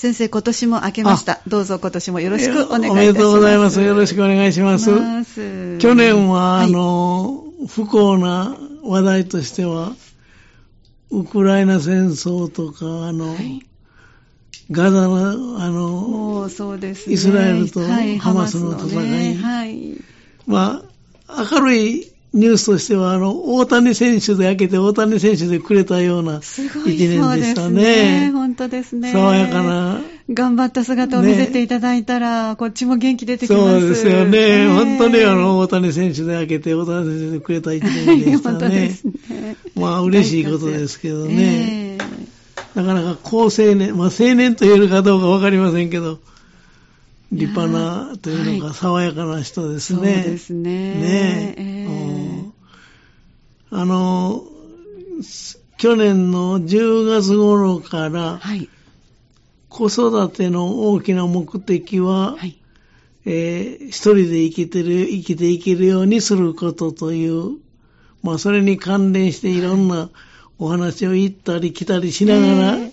先生、今年も明けました。どうぞ今年もよろしくお願いいたします。おめでとうございます。よろしくお願いします。ます去年は、はいあの、不幸な話題としては、ウクライナ戦争とか、あの、はいガザの、あの、ね。イスラエルとはいハマスの戦いねはい。まあ、明るいニュースとしては、あの、大谷選手で開けて、大谷選手でくれたような一年でしたね。ね。本当ですね。爽やかな。頑張った姿を見せていただいたら、こっちも元気出てきます。そうですよね。ええ本当にあの、大谷選手で開けて、大谷選手でくれた一年でしたね本当です。ね。まあ、嬉しいことですけどね。ええなかなか高青年、まあ青年と言えるかどうかわかりませんけど、立派なというのはか、爽やかな人ですそうね。ですね。ねえあの、去年の10月頃から、はい。子育ての大きな目的は、はい。えー一人で生きてる、生きていけるようにすることという、まあそれに関連していろんなお話を言ったり来たりしながら、え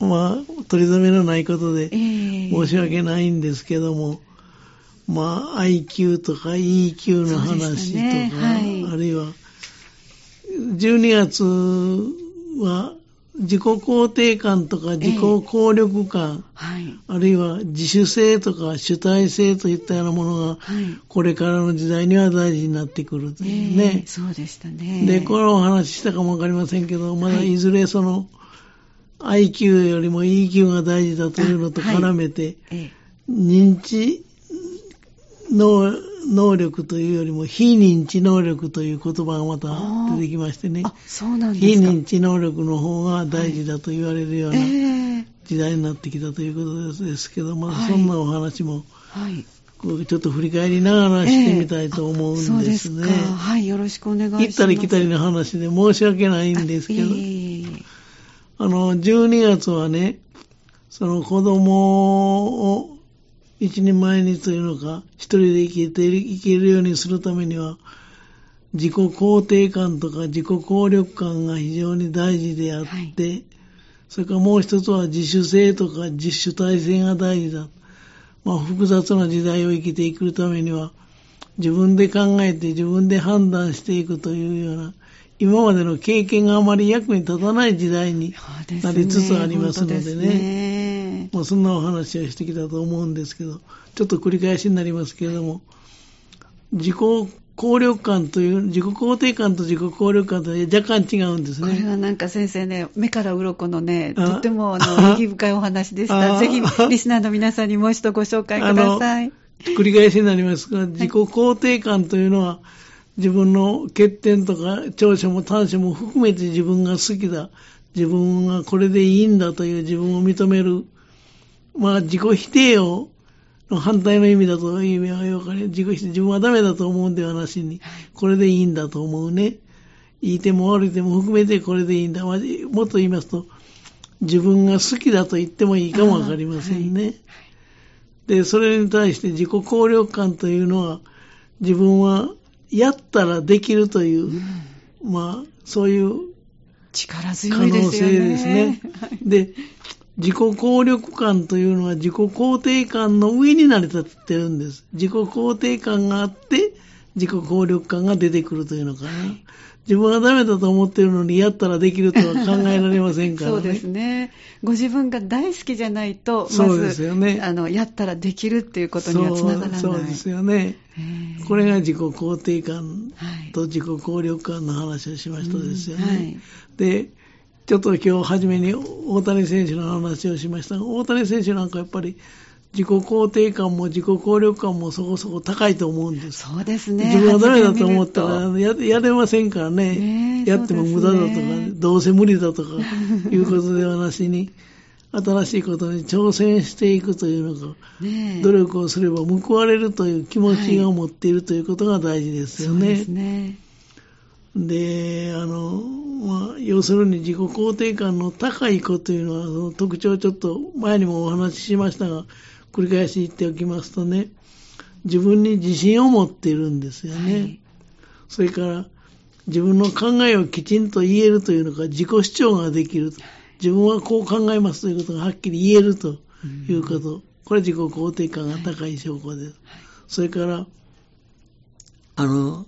まあ取り留めのないことでええ申し訳ないんですけども、まあ IQ とか EQ の話とか、ねはいあるいは12月は自己肯定感とか自己効力感、はい。あるいは自主性とか主体性といったようなものが、はい。これからの時代には大事になってくるというええね。そうでしたね。で、このお話ししたかもわかりませんけど、まだいずれその、IQ よりも EQ が大事だというのと絡めて、ええ。認知能能力というよりも非認知能力という言葉がまた出てきましてね。あ、。そうなんで非。認知能力の方が大事だと言われるようなええ。時代になってきたということですけど、まあはい。そんなお話もちょっと振り返りながらしてみたいと思うんですね。よろしくお願いします。行ったり来たりの話で申し訳ないんですけど、えいえいえあの、12月はね、その子供を一人前にというのか、一人で生きていけるようにするためには、自己肯定感とか自己効力感が非常に大事であって、それからもう一つは自主性とか自主体性が大事だ。まあ、複雑な時代を生きていくためには、自分で考えて自分で判断していくというような、今までの経験があまり役に立たない時代になりつつありますのでね。ねまあ、そんなお話をしてきたと思うんですけど、ちょっと繰り返しになりますけれども、自己効力感という、自己肯定感と自己効力感とは若干違うんですこれね。はなんか先生ね、目から鱗のね、あとってもあの、意義深いお話でした。あぜひ、リスナーの皆さんにもう一度ご紹介ください。繰り返しになりますが、自己肯定感というのは、自分の欠点とか長所も短所も含めて自分が好きだ、自分がこれでいいんだという自分を認める、まあ自己否定を、の反対の意味だという意味はよかる。自己否定、自分はダメだと思うんではなしに、これでいいんだと思うね。いい点も悪い点も含めてこれでいいんだ。まあもっと言いますと、自分が好きだと言ってもいいかもわかりませんね。で、それに対して自己効力感というのは、自分はやったらできるという、まあ、そういう力可強いで能すよね。性ですね。で、自己効力感というのは自己肯定感の上に成り立ってるんです。自己肯定感があって、自己効力感が出てくるというのかな。自分はダメだと思ってるのにやったらできるとは考えられませんからね。そうですね。ご自分が大好きじゃないと、まそうですず、よねあの、やったらできるっていうことにはつながらない。そうそうですよね。これが自己肯定感はいと自己効力感の話をしましたですよね。うんはいで、ちょっと今日初めに大谷選手の話をしましたが、大谷選手なんかやっぱり自己肯定感も自己効力感もそこそこ高いと思うんです。そうですね。自分はダメだと思ったらややれませんからね。ねえやっても無駄だとか、ねどうせ無理だとかいうことではなしに、新しいことに挑戦していくというのが、とねえ努力をすれば報われるという気持ちが持っているということが大事ですよね。そうですね。で、あの、まあ、要するに自己肯定感の高い子というのは、その特徴をちょっと前にもお話ししましたが、繰り返し言っておきますとね、自分に自信を持っているんですよね。はいそれから、自分の考えをきちんと言えるというのか、自己主張ができる。自分はこう考えますということがはっきり言えるということ。これ自己肯定感が高い証拠です。それから、あの、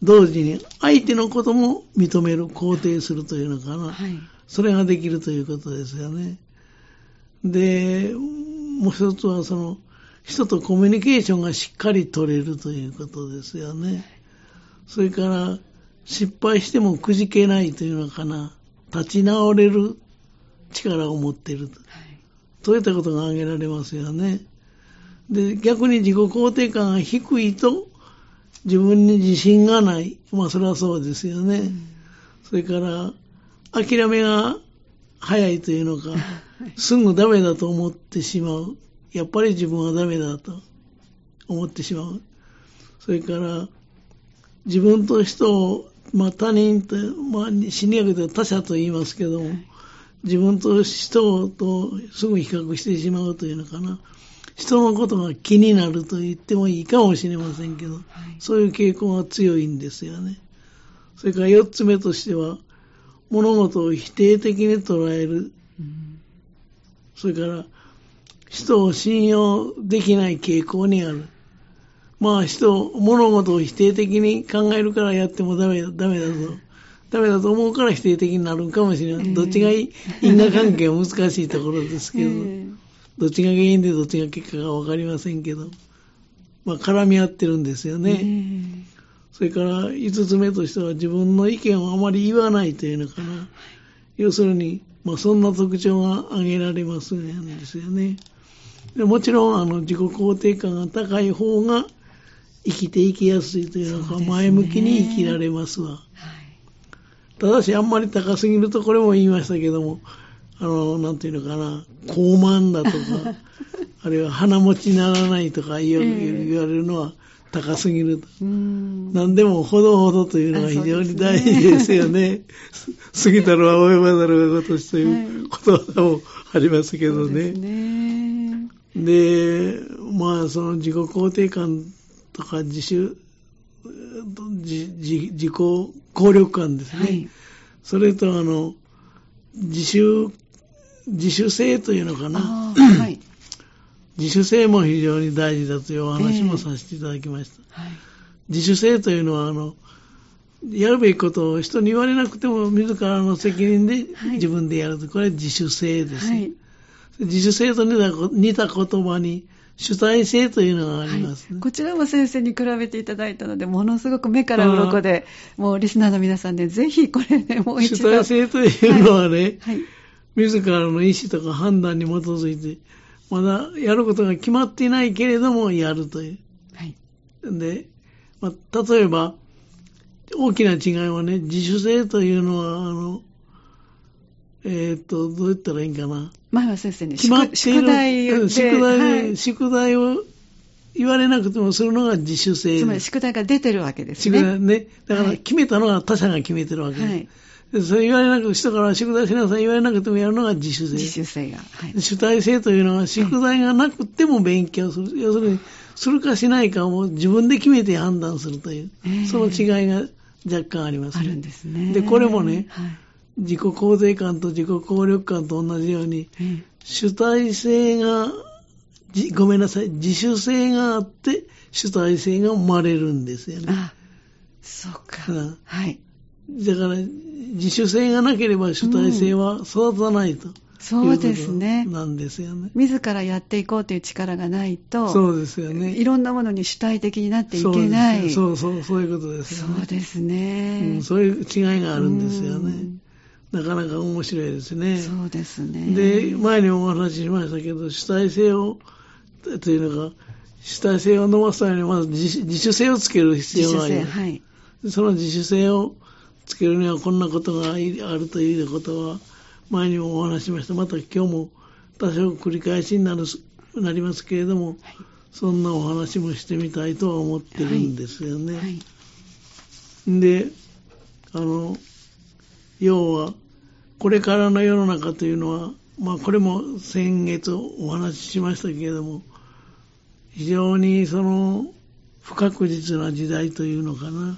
同時に相手のことも認める、肯定するというのかな。はい。それができるということですよね。で、もう一つはその、人とコミュニケーションがしっかり取れるということですよね。それから、失敗してもくじけないというのかな。立ち直れる力を持っていると。はい。そういったことが挙げられますよね。で、逆に自己肯定感が低いと、自分に自信がない。まあ、それはそうですよね。それから、諦めが早いというのか、すぐダメだと思ってしまう。やっぱり自分はダメだと思ってしまう。それから、自分と人を、まあ他人と、まあ心理学では他者と言いますけども、自分と人とすぐ比較してしまうというのかな。人のことが気になると言ってもいいかもしれませんけど、そういう傾向が強いんですよね。それから四つ目としては、物事を否定的に捉える。うんそれから、人を信用できない傾向にある。まあ人、物事を否定的に考えるからやってもダメだ、ダメだぞ。ダメだと思うから否定的になるかもしれない。どっちがいい因果関係は難しいところですけど、えどっちが原因でどっちが結果かわかりませんけど、まあ絡み合ってるんですよえね。それから五つ目としては自分の意見をあまり言わないというのかな。要するに、まあそんな特徴が挙げられますんですよね。でもちろんあの自己肯定感が高い方が生きていきやすいというのか、前向きに生きられますわ。はい。ただしあんまり高すぎるとこれも言いましたけども、あの、なんていうのかな、高慢だとか、あるいは鼻持ちならないとか言われるのは高すぎると。うん。何でもほどほどというのが非常に大事ですよね。過ぎたるは及ばざるがごとしというはい言葉もありますけどそうですね。まあその自己肯定感とか自主、自自自己効力感ですね。はい。それとあの、自主、自主性というのかな。はい。自主性も非常に大事だというお話もさせていただきました。はい。自主性というのは、あの、やるべきことを人に言われなくても自らの責任ではい自分でやると。これは自主性です。はい。自主性と似た言葉に主体性というのがありますね。こちらも先生に比べていただいたので、ものすごく目から鱗で、もうリスナーの皆さんで、ぜひこれね、もう一主度。体性というのはね、はい。自らの意思とか判断に基づいて、まだやることが決まっていないけれどもやるという。はい。で、まあ、例えば、大きな違いはね、自主性というのは、あの、えーっと、どう言ったらいいんかな。前は先生に宿題で、うん宿題で、はい宿題を言われなくてもするのが自主性つまり。宿題が出てるわけです宿ね。題ね。だからはい決めたのは他者が決めてるわけです。はい。でそれ言われなく人から宿題しなさい言われなくてもやるのが自主性。自主性が。はい。主体性というのは宿題がなくても勉強する。要するに、するかしないかを自分で決めて判断するという、えーその違いが若干あります、あるんですね。で、これもね、はい。自己肯定感と自己効力感と同じように、え主体性が、じごめんなさい、自主性があって、主体性が生まれるんですよね。えあ、そうか。うんはい。だから、自主性がなければ主体性は育たないと。そうですね。なんですよね。自らやっていこうという力がないと、そうですよね。いろんなものに主体的になっていけない。そうそうそう、いうことですよね。そうですね、うんそういう違いがあるんですよねうん。なかなか面白いですね。そうですね。で、前にもお話ししましたけど、主体性を、というのが、主体性を伸ばすためにまず自主自主性をつける必自主性、要があります。はい。その自主性をつけるにはこんなことがあるということは、前にもお話ししました。また今日も多少繰り返しになるなりますけれども、そんなお話もしてみたいとは思ってるんですよね。はい。で、あの、要は、これからの世の中というのは、まあこれも先月お話ししましたけれども、非常にその不確実な時代というのかな、は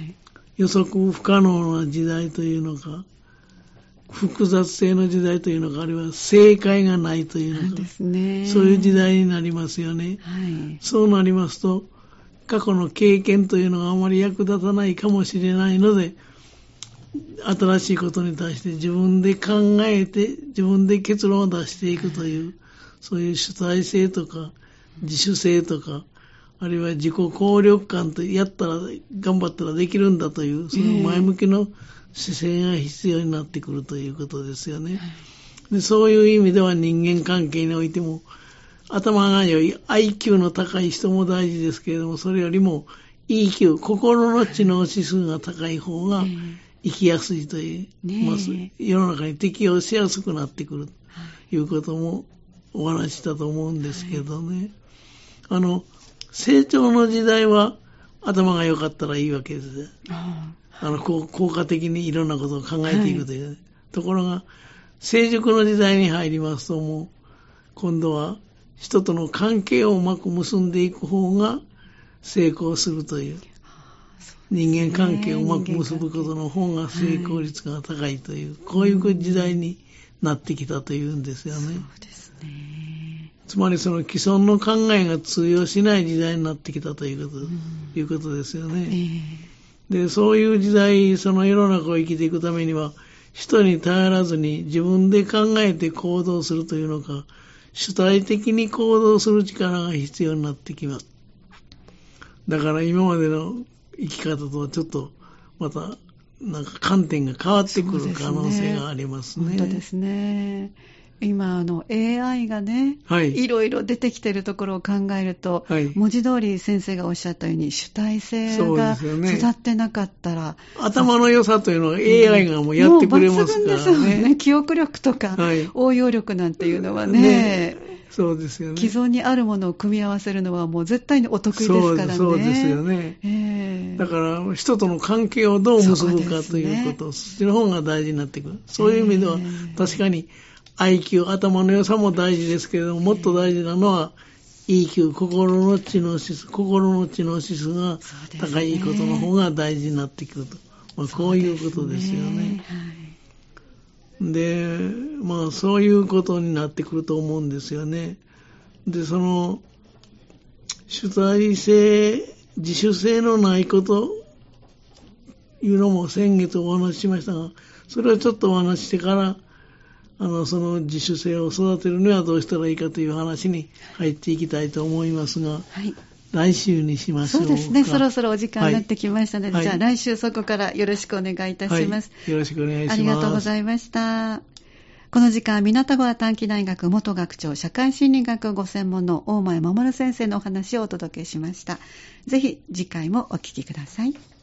い。予測不可能な時代というのか、不複雑性の時代というのか、あるいは正解がないというのか、ですね。そういう時代になりますよね。はい。そうなりますと、過去の経験というのがあまり役立たないかもしれないので、新しいことに対して自分で考えて、自分で結論を出していくという、そういう主体性とか、自主性とか、あるいは自己効力感とやったら、頑張ったらできるんだという、その前向きの姿勢が必要になってくるということですよね。でそういう意味では人間関係においても、頭が良い IQ の高い人も大事ですけれども、それよりも EQ、心の知能指数が高い方が生きやすいという、ねえまあ世の中に適応しやすくなってくるということもお話ししたと思うんですけどね。あの、成長の時代は頭が良かったらいいわけです。ああの、効果的にいろんなことを考えていくという。ところが、成熟の時代に入りますと、もう、今度は人との関係をうまく結んでいく方が成功するという。人間関係をうまく結ぶことの方が成功率が高いという、こういう時代になってきたというんですよあ、そね。うですね。つまりその既存の考えが通用しない時代になってきたということ,、いうことですよえね。えで、そういう時代、その世の中を生きていくためには、人に頼らずに自分で考えて行動するというのか、主体的に行動する力が必要になってきます。だから今までの生き方とはちょっと、また、なんか観点が変わってくる可能性がありますね。本当ですね。今、あの、AI がね、はいいろいろ出てきてるところを考えると、はい文字通り先生がおっしゃったように、主体性が育ってなかったら、頭の良さというのは AI がもうやってくれますからもう抜群ですよね。ね。記憶力とか、はい応用力なんていうのはね、ねそうですよね。既存にあるものを組み合わせるのはもう絶対にお得意ですからね。そうですよね。ええだから、人との関係をどう結ぶかということ、そ,、っちの方が大事になってくる。そういう意味ではえー、確かに IQ、頭の良さも大事ですけれども、もっと大事なのは EQ、心の知能指数、心の知能指数が高いことの方が大事になってくると。まあ、こういうことですよね。はいで、まあ、そういうことになってくると思うんですよね。で、その、主体性、自主性のないこと、いうのも先月お話ししましたが、それはちょっとお話ししてから、あの、その自主性を育てるにはどうしたらいいかという話に入っていきたいと思いますが、はい。来週にしましょうか。そうですね。そろそろお時間になってきましたので、はいじゃあ来週そこからよろしくお願いいたします。はいよろしくお願いします。ありがとうございました。この時間、港川短期大学元学長社会心理学ご専門の大前守先生のお話をお届けしました。ぜひ次回もお聞きください。